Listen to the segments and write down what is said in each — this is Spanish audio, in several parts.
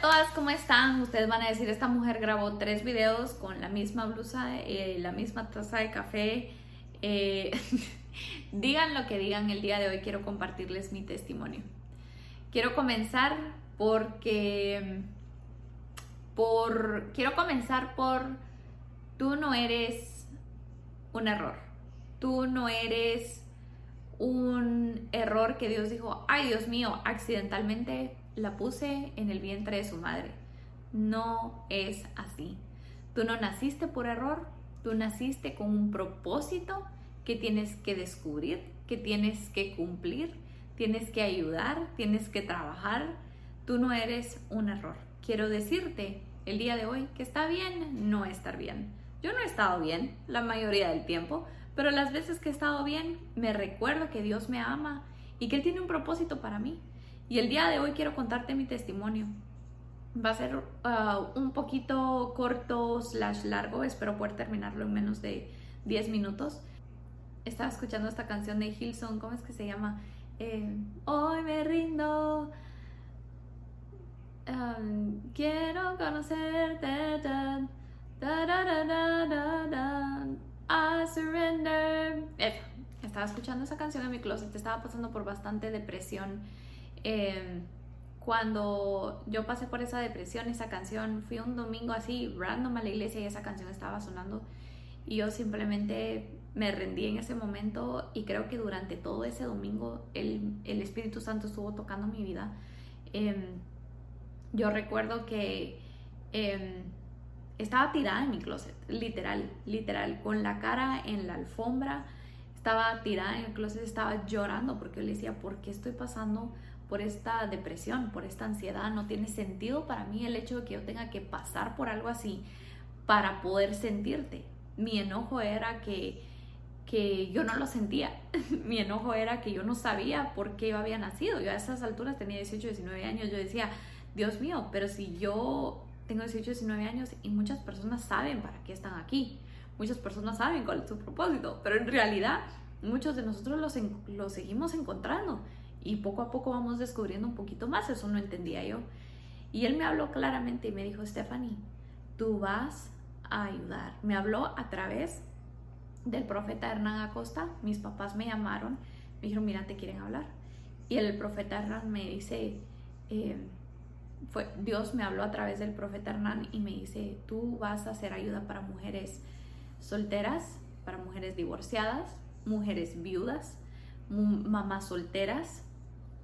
todas, ¿cómo están? Ustedes van a decir, esta mujer grabó tres videos con la misma blusa, eh, la misma taza de café. Eh, digan lo que digan, el día de hoy quiero compartirles mi testimonio. Quiero comenzar porque... Por, quiero comenzar por, tú no eres un error, tú no eres un error que Dios dijo, ay Dios mío, accidentalmente la puse en el vientre de su madre. No es así. Tú no naciste por error, tú naciste con un propósito que tienes que descubrir, que tienes que cumplir, tienes que ayudar, tienes que trabajar. Tú no eres un error. Quiero decirte el día de hoy que está bien no estar bien. Yo no he estado bien la mayoría del tiempo, pero las veces que he estado bien me recuerdo que Dios me ama y que Él tiene un propósito para mí. Y el día de hoy quiero contarte mi testimonio. Va a ser uh, un poquito corto slash largo, espero poder terminarlo en menos de 10 minutos. Estaba escuchando esta canción de Hilson, ¿cómo es que se llama? Eh, hoy me rindo, um, quiero conocerte, da, da, I surrender. Estaba escuchando esa canción en mi closet, estaba pasando por bastante depresión Em, cuando yo pasé por esa depresión, esa canción, fui un domingo así, random a la iglesia y esa canción estaba sonando y yo simplemente me rendí en ese momento y creo que durante todo ese domingo el, el Espíritu Santo estuvo tocando mi vida. Em, yo recuerdo que em, estaba tirada en mi closet, literal, literal, con la cara en la alfombra, estaba tirada en el closet, estaba llorando porque yo le decía, ¿por qué estoy pasando? Por esta depresión, por esta ansiedad. No tiene sentido para mí el hecho de que yo tenga que pasar por algo así para poder sentirte. Mi enojo era que, que yo no lo sentía. Mi enojo era que yo no sabía por qué yo había nacido. Yo a esas alturas tenía 18, 19 años. Yo decía, Dios mío, pero si yo tengo 18, 19 años y muchas personas saben para qué están aquí. Muchas personas saben cuál es su propósito, pero en realidad muchos de nosotros los, los seguimos encontrando y poco a poco vamos descubriendo un poquito más, eso no entendía yo. Y él me habló claramente y me dijo, Stephanie, tú vas a ayudar. Me habló a través del profeta Hernán Acosta, mis papás me llamaron, me dijeron, mira, te quieren hablar. Y el profeta Hernán me dice, eh, fue, Dios me habló a través del profeta Hernán y me dice, tú vas a hacer ayuda para mujeres solteras, para mujeres divorciadas, mujeres viudas, mamás solteras,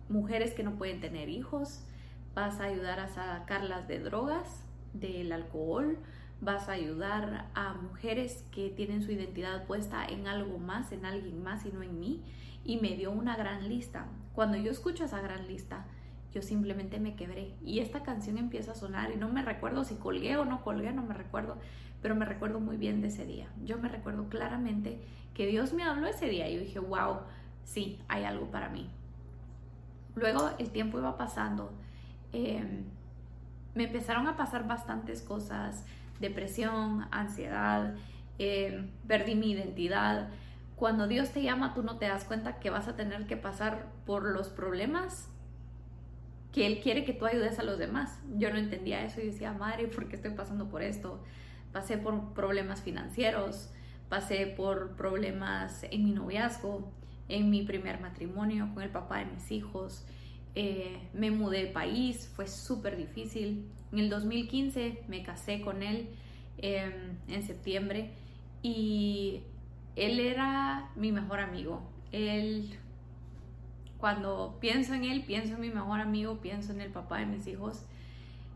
mujeres que no pueden tener hijos, vas a ayudar a sacarlas de drogas, del alcohol, vas a ayudar a mujeres que tienen su identidad puesta en algo más, en alguien más y no en mí. Y me dio una gran lista. Cuando yo escucho esa gran lista, yo simplemente me quebré. Y esta canción empieza a sonar y no me recuerdo si colgué o no colgué, no me recuerdo, pero me recuerdo muy bien de ese día. Yo me recuerdo claramente que Dios me habló ese día y dije, wow, sí, hay algo para mí. Luego el tiempo iba pasando, em, me empezaron a pasar bastantes cosas, depresión, ansiedad, em, perdí mi identidad. Cuando Dios te llama, tú no te das cuenta que vas a tener que pasar por los problemas que Él quiere que tú ayudes a los demás. Yo no entendía eso y decía, madre, ¿por qué estoy pasando por esto? Pasé por problemas financieros, pasé por problemas en mi noviazgo, en mi primer matrimonio con el papá de mis hijos. Eh, me mudé de país, fue súper difícil. En el 2015 me casé con él em, en septiembre y él era mi mejor amigo. Él, cuando pienso en él, pienso en mi mejor amigo, pienso en el papá de mis hijos.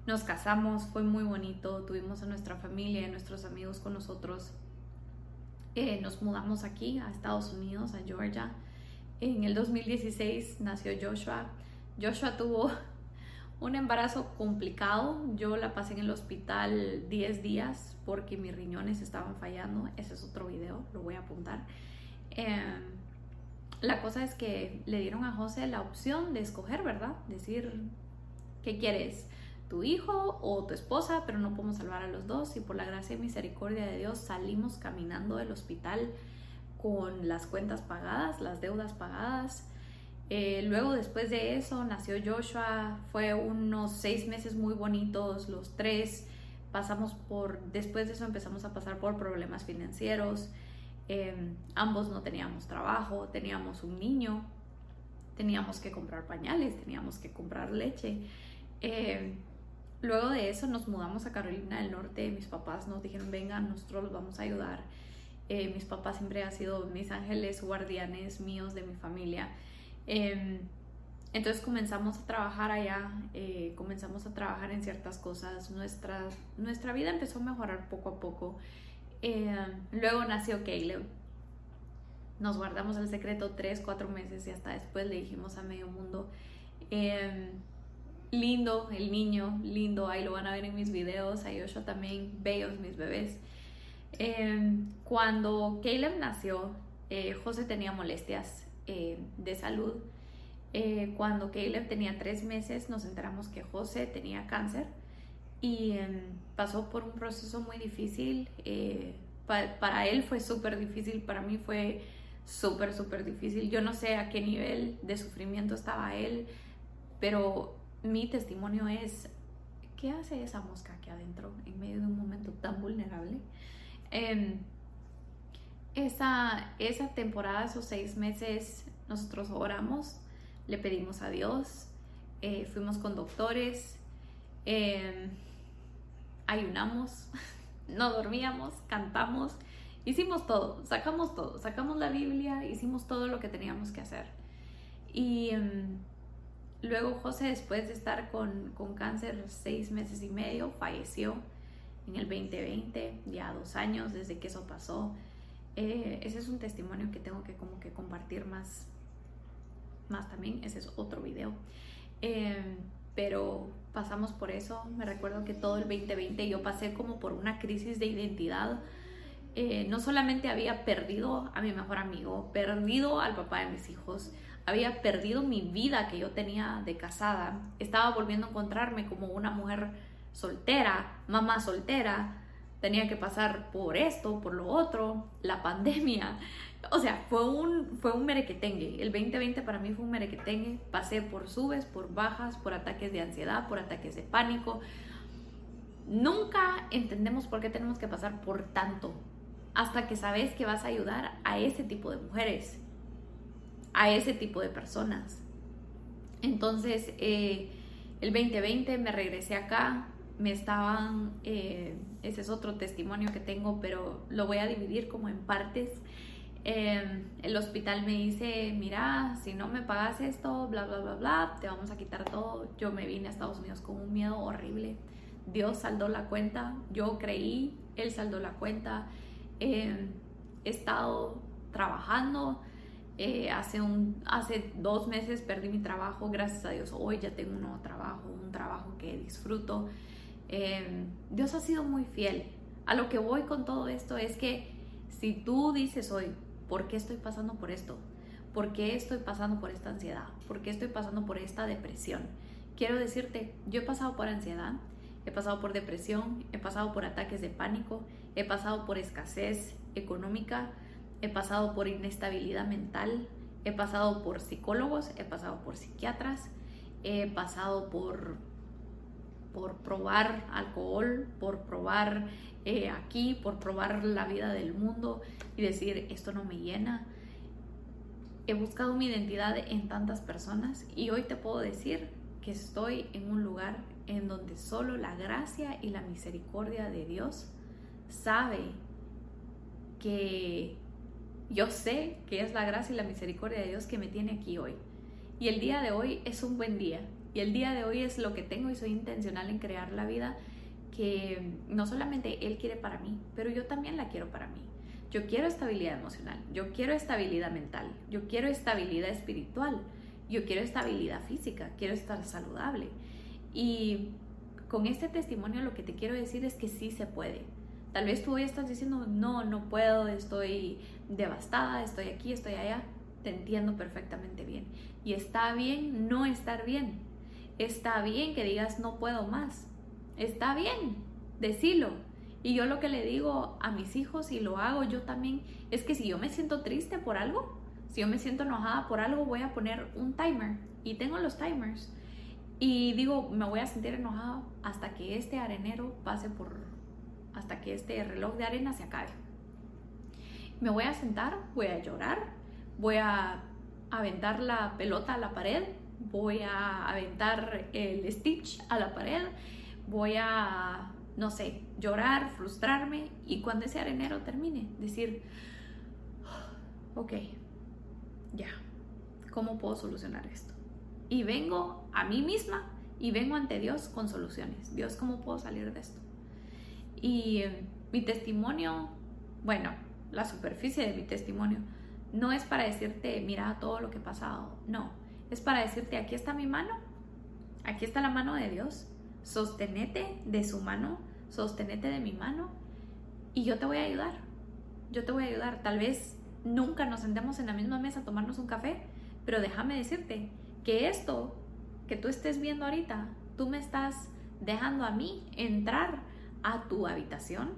Nos casamos, fue muy bonito, tuvimos a nuestra familia, a nuestros amigos con nosotros. Eh, nos mudamos aquí a Estados Unidos, a Georgia. En el 2016 nació Joshua. Joshua tuvo un embarazo complicado. Yo la pasé en el hospital 10 días porque mis riñones estaban fallando. Ese es otro video, lo voy a apuntar. Em, la cosa es que le dieron a José la opción de escoger, ¿verdad? Decir, ¿qué quieres? tu hijo o tu esposa, pero no podemos salvar a los dos y por la gracia y misericordia de Dios salimos caminando del hospital con las cuentas pagadas, las deudas pagadas. Eh, luego después de eso nació Joshua, fue unos seis meses muy bonitos, los tres. Pasamos por, después de eso empezamos a pasar por problemas financieros, em, ambos no teníamos trabajo, teníamos un niño, teníamos que comprar pañales, teníamos que comprar leche. Em, luego de eso nos mudamos a Carolina del Norte, mis papás nos dijeron, vengan, nosotros los vamos a ayudar. Eh, mis papás siempre han sido mis ángeles guardianes míos de mi familia. Em, entonces comenzamos a trabajar allá, eh, comenzamos a trabajar en ciertas cosas, nuestra, nuestra vida empezó a mejorar poco a poco. Em, luego nació Caleb. Nos guardamos el secreto tres, cuatro meses y hasta después le dijimos a medio mundo. Em, lindo el niño, lindo, ahí lo van a ver en mis videos, a Yoshua también, bellos mis bebés. Cuando Caleb nació, eh, José tenía molestias eh, de salud. Eh, cuando Caleb tenía tres meses nos enteramos que José tenía cáncer y em, pasó por un proceso muy difícil. Eh, para él fue súper difícil, para mí fue súper, súper difícil. Yo no sé a qué nivel de sufrimiento estaba él, pero mi testimonio es, ¿qué hace esa mosca aquí adentro en medio de un momento tan vulnerable? Em, esa, esa temporada, esos seis meses, nosotros oramos, le pedimos a Dios, eh, fuimos con doctores, em, ayunamos, no dormíamos, cantamos, hicimos todo, sacamos todo, sacamos la Biblia, hicimos todo lo que teníamos que hacer. Y em, luego José, después de estar con, con cáncer seis meses y medio, falleció en el 2020, ya dos años desde que eso pasó. Eh, ese es un testimonio que tengo que como que compartir más, más también, ese es otro video. Em, pero pasamos por eso, me recuerdo que todo el 2020 yo pasé como por una crisis de identidad. Eh, no solamente había perdido a mi mejor amigo, perdido al papá de mis hijos, había perdido mi vida que yo tenía de casada, estaba volviendo a encontrarme como una mujer soltera, mamá soltera, tenía que pasar por esto, por lo otro, la pandemia. O sea, fue un, fue un merequetengue. El 2020 para mí fue un merequetengue. Pasé por subes, por bajas, por ataques de ansiedad, por ataques de pánico. Nunca entendemos por qué tenemos que pasar por tanto hasta que sabes que vas a ayudar a ese tipo de mujeres, a ese tipo de personas. Entonces, eh, el 2020 me regresé acá, me estaban, eh, ese es otro testimonio que tengo, pero lo voy a dividir como en partes. Em, el hospital me dice, mira, si no me pagas esto, bla, bla, bla, bla, te vamos a quitar todo. Yo me vine a Estados Unidos con un miedo horrible. Dios saldó la cuenta, yo creí, Él saldó la cuenta. Em, he estado trabajando. Eh, hace, un, hace dos meses perdí mi trabajo, gracias a Dios hoy ya tengo un nuevo trabajo, un trabajo que disfruto. Em, Dios ha sido muy fiel. A lo que voy con todo esto es que si tú dices hoy, ¿por qué estoy pasando por esto? ¿Por qué estoy pasando por esta ansiedad? ¿Por qué estoy pasando por esta depresión? Quiero decirte, yo he pasado por ansiedad, he pasado por depresión, he pasado por ataques de pánico, he pasado por escasez económica, he pasado por inestabilidad mental, he pasado por psicólogos, he pasado por psiquiatras, he pasado por por probar alcohol, por probar eh, aquí, por probar la vida del mundo y decir, esto no me llena. He buscado mi identidad en tantas personas y hoy te puedo decir que estoy en un lugar en donde solo la gracia y la misericordia de Dios sabe que yo sé que es la gracia y la misericordia de Dios que me tiene aquí hoy. Y el día de hoy es un buen día. Y el día de hoy es lo que tengo y soy intencional en crear la vida que no solamente Él quiere para mí, pero yo también la quiero para mí. Yo quiero estabilidad emocional, yo quiero estabilidad mental, yo quiero estabilidad espiritual, yo quiero estabilidad física, quiero estar saludable. Y con este testimonio lo que te quiero decir es que sí se puede. Tal vez tú hoy estás diciendo, no, no puedo, estoy devastada, estoy aquí, estoy allá. Te entiendo perfectamente bien. Y está bien no estar bien. Está bien que digas no puedo más. Está bien, decilo. Y yo lo que le digo a mis hijos y lo hago yo también es que si yo me siento triste por algo, Si yo me siento enojada por algo, voy a poner un timer. Y tengo los timers. Y digo, me voy a sentir enojado hasta que este arenero pase por... hasta que este reloj de arena se acabe. Me voy a sentar, voy a llorar, voy a aventar la pelota a la pared, voy a aventar el stitch a la pared, voy a, no sé, llorar, frustrarme y cuando ese arenero termine, decir, ok, ya, ¿cómo puedo solucionar esto? Y vengo a mí misma y vengo ante Dios con soluciones. Dios, ¿cómo puedo salir de esto? Y eh, mi testimonio, bueno, la superficie de mi testimonio, no es para decirte, mira todo lo que he pasado, no, es para decirte, aquí está mi mano, aquí está la mano de Dios, sostenete de su mano, sostenete de mi mano. Y yo te voy a ayudar, yo te voy a ayudar, tal vez nunca nos sentemos en la misma mesa a tomarnos un café, pero déjame decirte que esto que tú estés viendo ahorita, tú me estás dejando a mí entrar a tu habitación,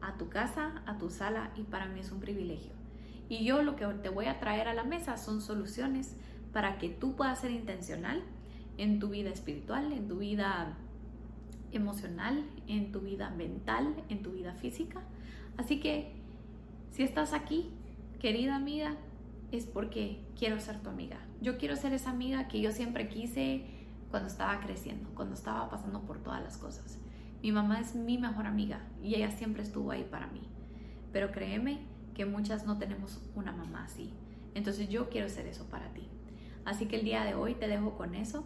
a tu casa, a tu sala y para mí es un privilegio. Y yo lo que te voy a traer a la mesa son soluciones para que tú puedas ser intencional en tu vida espiritual, en tu vida emocional, en tu vida mental, en tu vida física. Así que si estás aquí, querida amiga, es porque quiero ser tu amiga. Yo quiero ser esa amiga que yo siempre quise cuando estaba creciendo, cuando estaba pasando por todas las cosas. Mi mamá es mi mejor amiga y ella siempre estuvo ahí para mí. Pero créeme que muchas no tenemos una mamá así. Entonces yo quiero ser eso para ti. Así que el día de hoy te dejo con eso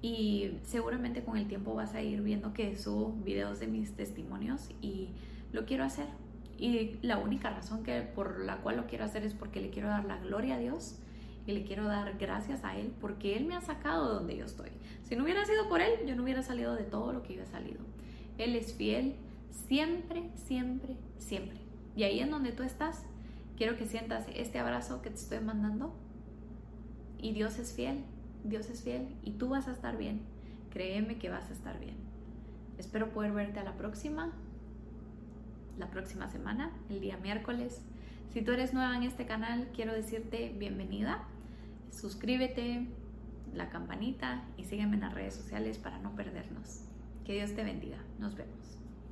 y seguramente con el tiempo vas a ir viendo que subo videos de mis testimonios y lo quiero hacer. Y la única razón que, por la cual lo quiero hacer es porque le quiero dar la gloria a Dios y le quiero dar gracias a Él porque Él me ha sacado de donde yo estoy. Si no hubiera sido por Él, yo no hubiera salido de todo lo que yo he salido. Él es fiel siempre, siempre, siempre. Y ahí en donde tú estás, quiero que sientas este abrazo que te estoy mandando. Y Dios es fiel, Dios es fiel y tú vas a estar bien. Créeme que vas a estar bien. Espero poder verte a la próxima, la próxima semana, el día miércoles. Si tú eres nueva en este canal, quiero decirte bienvenida. Suscríbete, la campanita y sígueme en las redes sociales para no perdernos. Que Dios te bendiga. Nos vemos.